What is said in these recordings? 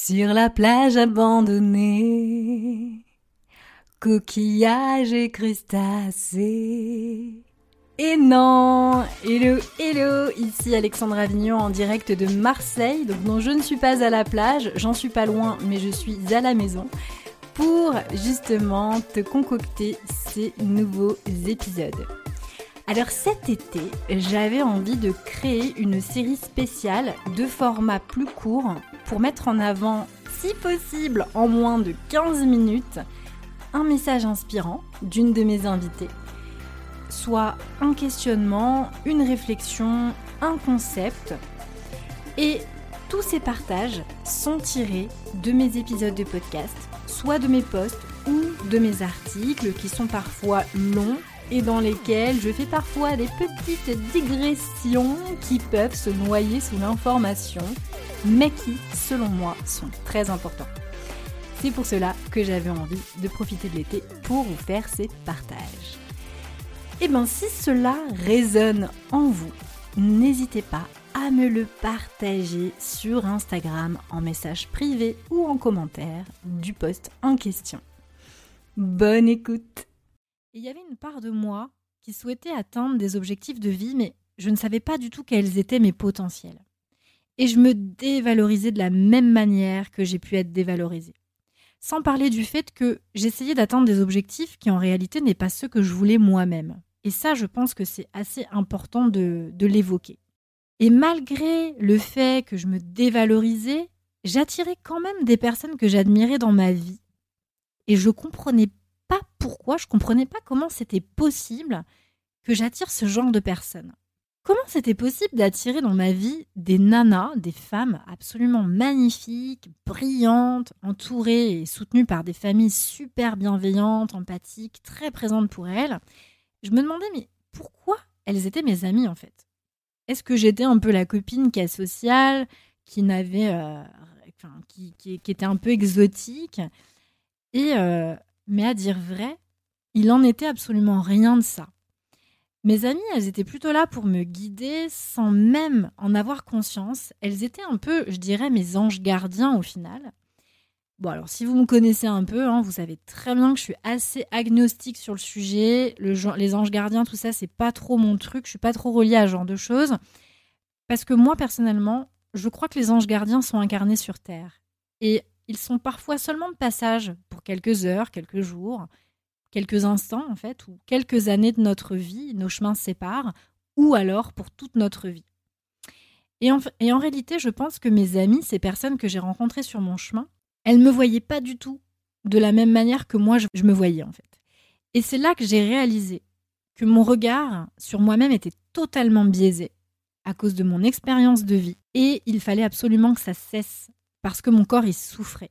Sur la plage abandonnée, coquillages et crustacés. Et non Hello, hello Ici Alexandra Avignon en direct de Marseille. Donc non, je ne suis pas à la plage, j'en suis pas loin, mais je suis à la maison pour justement te concocter ces nouveaux épisodes. Alors cet été, j'avais envie de créer une série spéciale de format plus court pour mettre en avant, si possible en moins de 15 minutes, un message inspirant d'une de mes invitées, soit un questionnement, une réflexion, un concept. Et tous ces partages sont tirés de mes épisodes de podcast, soit de mes posts ou de mes articles qui sont parfois longs et dans lesquels je fais parfois des petites digressions qui peuvent se noyer sous l'information mais qui, selon moi, sont très importants. C'est pour cela que j'avais envie de profiter de l'été pour vous faire ces partages. Et eh bien si cela résonne en vous, n'hésitez pas à me le partager sur Instagram en message privé ou en commentaire du post en question. Bonne écoute Il y avait une part de moi qui souhaitait atteindre des objectifs de vie, mais je ne savais pas du tout quels étaient mes potentiels et je me dévalorisais de la même manière que j'ai pu être dévalorisée. Sans parler du fait que j'essayais d'atteindre des objectifs qui en réalité n'est pas ceux que je voulais moi-même. Et ça, je pense que c'est assez important de, de l'évoquer. Et malgré le fait que je me dévalorisais, j'attirais quand même des personnes que j'admirais dans ma vie. Et je comprenais pas pourquoi, je comprenais pas comment c'était possible que j'attire ce genre de personnes. Comment c'était possible d'attirer dans ma vie des nanas, des femmes absolument magnifiques, brillantes, entourées et soutenues par des familles super bienveillantes, empathiques, très présentes pour elles? Je me demandais, mais pourquoi elles étaient mes amies en fait? Est-ce que j'étais un peu la copine qui est sociale, qui n'avait. Euh, qui, était un peu exotique? Et. Euh, mais à dire vrai, il n'en était absolument rien de ça. Mes amies, elles étaient plutôt là pour me guider sans même en avoir conscience. Elles étaient un peu, je dirais, mes anges gardiens au final. Bon, alors si vous me connaissez un peu, hein, vous savez très bien que je suis assez agnostique sur le sujet. Le, les anges gardiens, tout ça, c'est pas trop mon truc. Je suis pas trop reliée à ce genre de choses. Parce que moi, personnellement, je crois que les anges gardiens sont incarnés sur Terre. Et ils sont parfois seulement de passage pour quelques heures, quelques jours quelques instants en fait, ou quelques années de notre vie, nos chemins séparent, ou alors pour toute notre vie. Et en, réalité, je pense que mes amis, ces personnes que j'ai rencontrées sur mon chemin, elles me voyaient pas du tout de la même manière que moi je me voyais en fait. Et c'est là que j'ai réalisé que mon regard sur moi-même était totalement biaisé à cause de mon expérience de vie. Et il fallait absolument que ça cesse parce que mon corps y souffrait.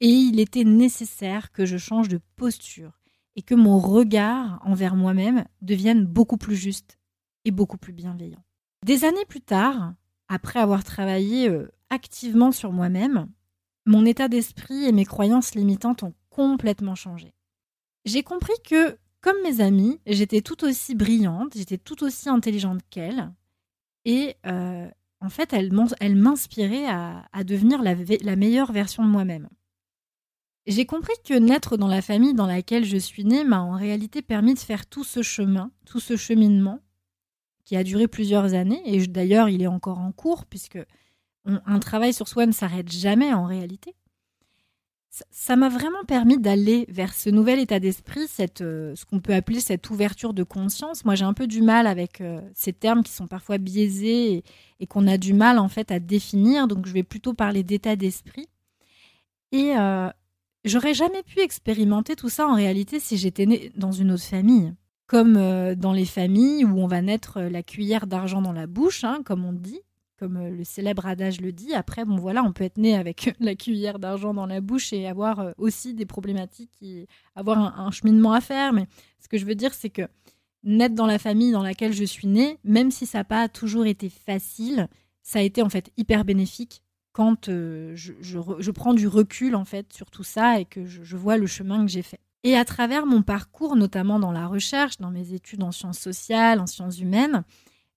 Et il était nécessaire que je change de posture, et que mon regard envers moi-même devienne beaucoup plus juste et beaucoup plus bienveillant. Des années plus tard, après avoir travaillé euh, activement sur moi-même, mon état d'esprit et mes croyances limitantes ont complètement changé. J'ai compris que, comme mes amies, j'étais tout aussi brillante, j'étais tout aussi intelligente qu'elles, et euh, en fait, elles m'inspiraient à, devenir la meilleure version de moi-même. J'ai compris que naître dans la famille dans laquelle je suis née m'a en réalité permis de faire tout ce chemin, tout ce cheminement qui a duré plusieurs années et d'ailleurs il est encore en cours puisque un travail sur soi ne s'arrête jamais en réalité. Ça m'a vraiment permis d'aller vers ce nouvel état d'esprit, cette, euh, ce qu'on peut appeler cette ouverture de conscience. Moi, j'ai un peu du mal avec euh, ces termes qui sont parfois biaisés et, qu'on a du mal en fait à définir. Donc, je vais plutôt parler d'état d'esprit. Et, euh, J'aurais jamais pu expérimenter tout ça en réalité si j'étais née dans une autre famille. Comme dans les familles où on va naître la cuillère d'argent dans la bouche, hein, comme on dit, comme euh, le célèbre adage le dit. Après, bon voilà, on peut être né avec la cuillère d'argent dans la bouche et avoir aussi des problématiques, et avoir un, un, cheminement à faire. Mais ce que je veux dire, c'est que naître dans la famille dans laquelle je suis née, même si ça n'a pas toujours été facile, ça a été en fait hyper bénéfique quand euh, je, prends du recul en fait sur tout ça et que je, vois le chemin que j'ai fait. Et à travers mon parcours, notamment dans la recherche, dans mes études en sciences sociales, en sciences humaines,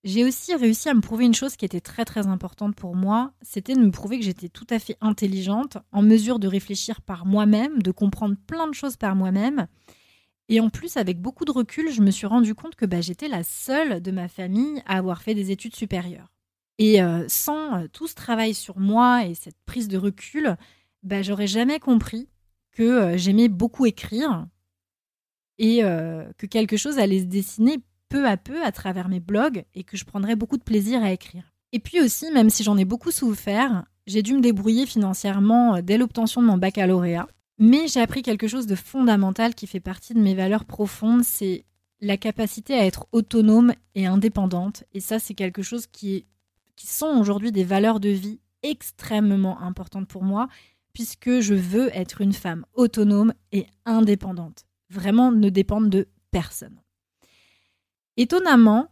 J'ai aussi réussi à me prouver une chose qui était très très importante pour moi, c'était de me prouver que j'étais tout à fait intelligente, en mesure de réfléchir par moi-même, de comprendre plein de choses par moi-même. Et en plus, avec beaucoup de recul, je me suis rendu compte que bah, j'étais la seule de ma famille à avoir fait des études supérieures. Et euh, sans euh, tout ce travail sur moi et cette prise de recul, bah, j'aurais jamais compris que euh, j'aimais beaucoup écrire et que quelque chose allait se dessiner peu à peu à travers mes blogs et que je prendrais beaucoup de plaisir à écrire. Et puis aussi, même si j'en ai beaucoup souffert, j'ai dû me débrouiller financièrement euh, dès l'obtention de mon baccalauréat. Mais j'ai appris quelque chose de fondamental qui fait partie de mes valeurs profondes, c'est la capacité à être autonome et indépendante. Et ça, c'est quelque chose qui, qui sont aujourd'hui des valeurs de vie extrêmement importantes pour moi, puisque je veux être une femme autonome et indépendante. Vraiment ne dépendre de personne. Étonnamment,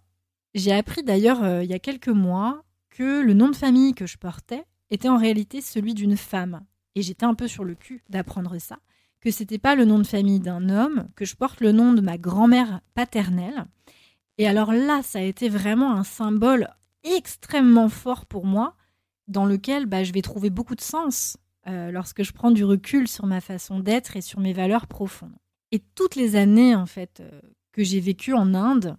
j'ai appris d'ailleurs euh, il y a quelques mois que le nom de famille que je portais était en réalité celui d'une femme. Et j'étais un peu sur le cul d'apprendre ça, que c'était pas le nom de famille d'un homme, que je porte le nom de ma grand-mère paternelle. Et alors là, ça a été vraiment un symbole extrêmement fort pour moi, dans lequel bah, je vais trouver beaucoup de sens euh, lorsque je prends du recul sur ma façon d'être et sur mes valeurs profondes. Et toutes les années en fait euh, que j'ai vécues en Inde,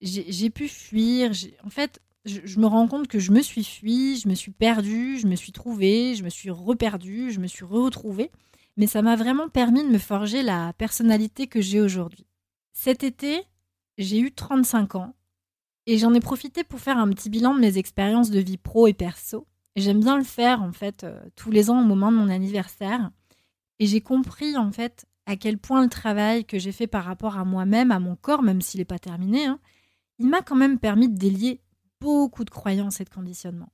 j'ai pu fuir. En fait, je, me rends compte que je me suis fui, je me suis perdue, je me suis trouvée, je me suis reperdue, je me suis retrouvée. Mais ça m'a vraiment permis de me forger la personnalité que j'ai aujourd'hui. Cet été, j'ai eu 35 ans et j'en ai profité pour faire un petit bilan de mes expériences de vie pro et perso. J'aime bien le faire en fait euh, tous les ans au moment de mon anniversaire. Et j'ai compris en fait à quel point le travail que j'ai fait par rapport à moi-même, à mon corps, même s'il n'est pas terminé, hein, il m'a quand même permis de délier beaucoup de croyances et de conditionnements.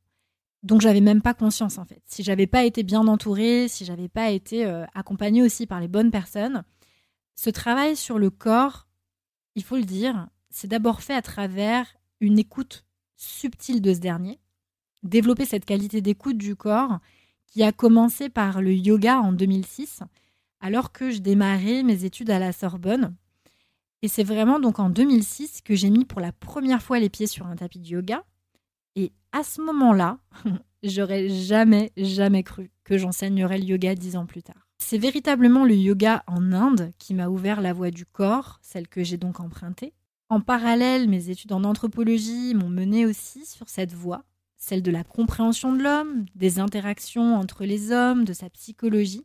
Donc j'avais même pas conscience en fait. Si j'avais pas été bien entourée, si j'avais pas été euh, accompagnée aussi par les bonnes personnes, ce travail sur le corps, il faut le dire, c'est d'abord fait à travers une écoute subtile de ce dernier, développer cette qualité d'écoute du corps qui a commencé par le yoga en 2006, alors que je démarrais mes études à la Sorbonne et c'est vraiment donc en 2006 que j'ai mis pour la première fois les pieds sur un tapis de yoga. Et à ce moment-là, j'aurais jamais, jamais cru que j'enseignerais le yoga dix ans plus tard. C'est véritablement le yoga en Inde qui m'a ouvert la voie du corps, celle que j'ai donc empruntée. En parallèle, mes études en anthropologie m'ont mené aussi sur cette voie, celle de la compréhension de l'homme, des interactions entre les hommes, de sa psychologie.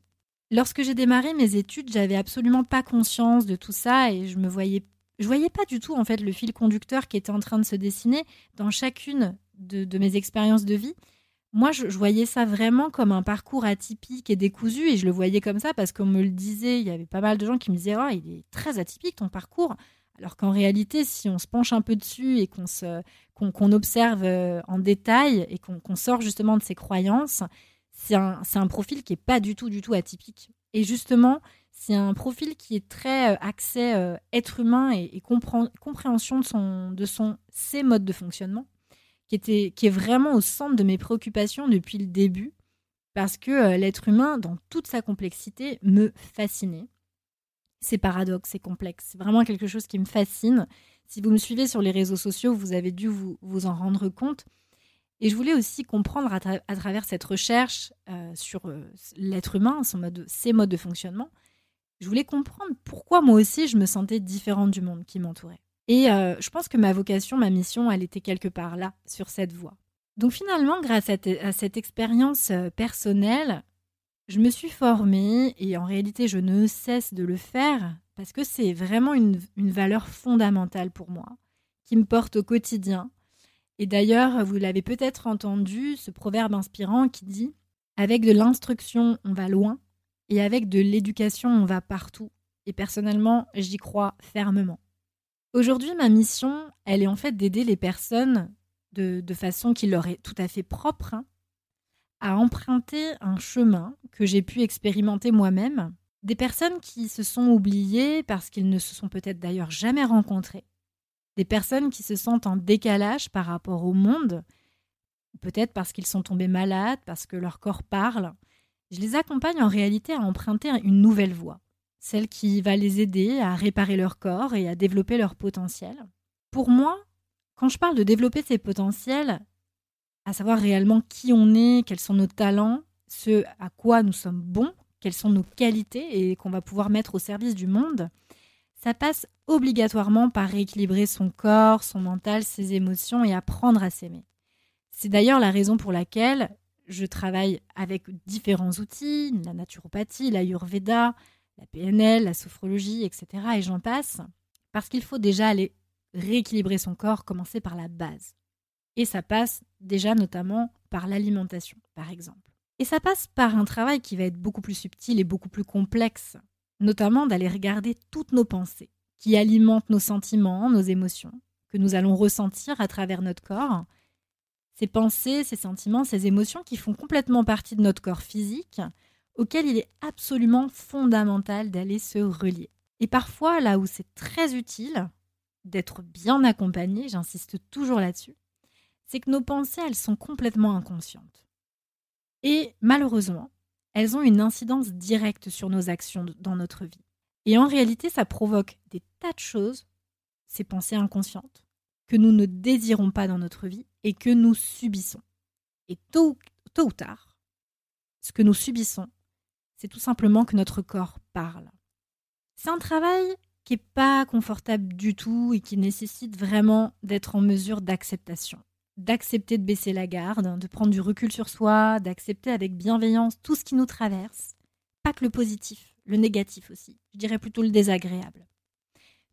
Lorsque j'ai démarré mes études, j'avais absolument pas conscience de tout ça et je me voyais je voyais pas du tout en fait le fil conducteur qui était en train de se dessiner dans chacune de, mes expériences de vie. Moi, je, voyais ça vraiment comme un parcours atypique et décousu, et je le voyais comme ça parce qu'on me le disait. Il y avait pas mal de gens qui me disaient oh, il est très atypique ton parcours. Alors qu'en réalité, si on se penche un peu dessus et qu'on observe euh, en détail et qu'on sort justement de ses croyances, c'est un, profil qui est pas du tout, du tout atypique. Et justement, c'est un profil qui est très euh, axé euh, être humain et, compréhension de, son, de son, ses modes de fonctionnement, qui, était, qui est vraiment au centre de mes préoccupations depuis le début, parce que euh, l'être humain, dans toute sa complexité, me fascinait. C'est paradoxe, c'est complexe, c'est vraiment quelque chose qui me fascine. Si vous me suivez sur les réseaux sociaux, vous avez dû vous, vous en rendre compte. Et je voulais aussi comprendre à, travers cette recherche euh, sur euh, l'être humain, son mode, ses modes de fonctionnement, je voulais comprendre pourquoi moi aussi je me sentais différente du monde qui m'entourait. Et euh, je pense que ma vocation, ma mission, elle était quelque part là, sur cette voie. Donc finalement, grâce à, cette expérience personnelle, je me suis formée et en réalité, je ne cesse de le faire parce que c'est vraiment une valeur fondamentale pour moi, qui me porte au quotidien et d'ailleurs, vous l'avez peut-être entendu, ce proverbe inspirant qui dit Avec de l'instruction, on va loin, et avec de l'éducation, on va partout. Et personnellement, j'y crois fermement. Aujourd'hui, ma mission, elle est en fait d'aider les personnes de, façon qui leur est tout à fait propre hein, à emprunter un chemin que j'ai pu expérimenter moi-même. Des personnes qui se sont oubliées parce qu'ils ne se sont peut-être d'ailleurs jamais rencontrées des personnes qui se sentent en décalage par rapport au monde, peut-être parce qu'ils sont tombés malades, parce que leur corps parle. Je les accompagne en réalité à emprunter une nouvelle voie, celle qui va les aider à réparer leur corps et à développer leur potentiel. Pour moi, Quand je parle de développer ses potentiels, à savoir réellement qui on est, quels sont nos talents, ce à quoi nous sommes bons, quelles sont nos qualités et qu'on va pouvoir mettre au service du monde, ça passe obligatoirement par rééquilibrer son corps, son mental, ses émotions et apprendre à s'aimer. C'est d'ailleurs la raison pour laquelle je travaille avec différents outils, la naturopathie, l'ayurveda, la PNL, la sophrologie, etc. et j'en passe, parce qu'il faut déjà aller rééquilibrer son corps, commencer par la base. Et ça passe déjà notamment par l'alimentation, par exemple. Et ça passe par un travail qui va être beaucoup plus subtil et beaucoup plus complexe, notamment d'aller regarder toutes nos pensées, qui alimentent nos sentiments, nos émotions, que nous allons ressentir à travers notre corps. Ces pensées, ces sentiments, ces émotions qui font complètement partie de notre corps physique, auquel il est absolument fondamental d'aller se relier. Et parfois, là où c'est très utile d'être bien accompagné, j'insiste toujours là-dessus, c'est que nos pensées, elles sont complètement inconscientes. Et malheureusement, elles ont une incidence directe sur nos actions dans notre vie. Et en réalité, ça provoque des tas de choses, ces pensées inconscientes, que nous ne désirons pas dans notre vie et que nous subissons. Et tôt, ou tard, ce que nous subissons, c'est tout simplement que notre corps parle. C'est un travail qui n'est pas confortable du tout et qui nécessite vraiment d'être en mesure d'acceptation d'accepter de baisser la garde, de prendre du recul sur soi, d'accepter avec bienveillance tout ce qui nous traverse. Pas que le positif, le négatif aussi. Je dirais plutôt le désagréable.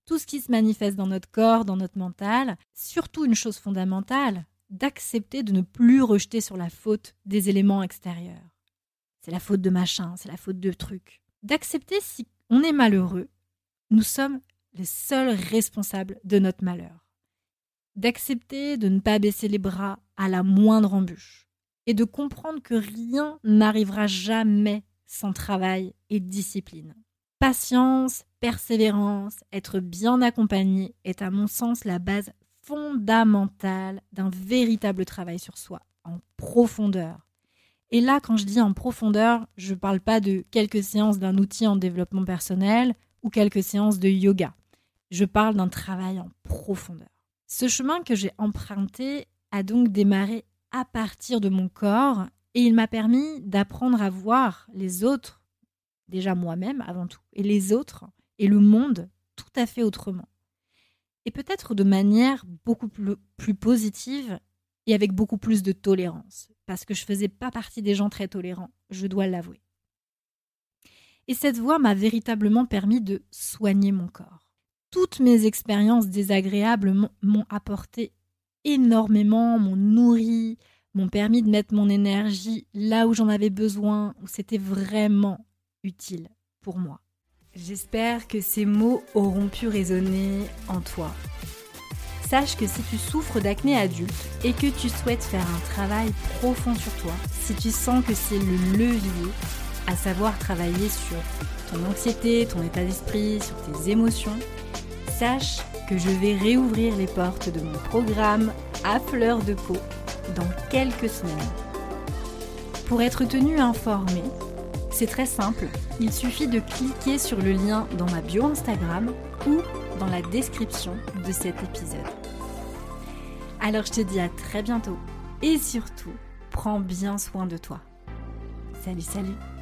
Tout ce qui se manifeste dans notre corps, dans notre mental, surtout une chose fondamentale, d'accepter de ne plus rejeter sur la faute des éléments extérieurs. C'est la faute de machin, c'est la faute de trucs. D'accepter si on est malheureux, nous sommes les seuls responsables de notre malheur d'accepter de ne pas baisser les bras à la moindre embûche et de comprendre que rien n'arrivera jamais sans travail et discipline. Patience, persévérance, être bien accompagné est à mon sens la base fondamentale d'un véritable travail sur soi, en profondeur. Et là, quand je dis en profondeur, je ne parle pas de quelques séances d'un outil en développement personnel ou quelques séances de yoga. Je parle d'un travail en profondeur. Ce chemin que j'ai emprunté a donc démarré à partir de mon corps et il m'a permis d'apprendre à voir les autres, déjà moi-même avant tout, et les autres et le monde tout à fait autrement. Et peut-être de manière beaucoup plus, positive et avec beaucoup plus de tolérance, parce que je faisais pas partie des gens très tolérants, je dois l'avouer. Et cette voie m'a véritablement permis de soigner mon corps toutes mes expériences désagréables m'ont apporté énormément, m'ont nourri, m'ont permis de mettre mon énergie là où j'en avais besoin, où c'était vraiment utile pour moi. J'espère que ces mots auront pu résonner en toi. Sache que si tu souffres d'acné adulte et que tu souhaites faire un travail profond sur toi, si tu sens que c'est le levier, à savoir travailler sur ton anxiété, ton état d'esprit, sur tes émotions, sache que je vais réouvrir les portes de mon programme à fleur de peau dans quelques semaines. Pour être tenu informé, c'est très simple, il suffit de cliquer sur le lien dans ma bio Instagram ou dans la description de cet épisode. Alors je te dis à très bientôt et surtout, prends bien soin de toi. Salut, salut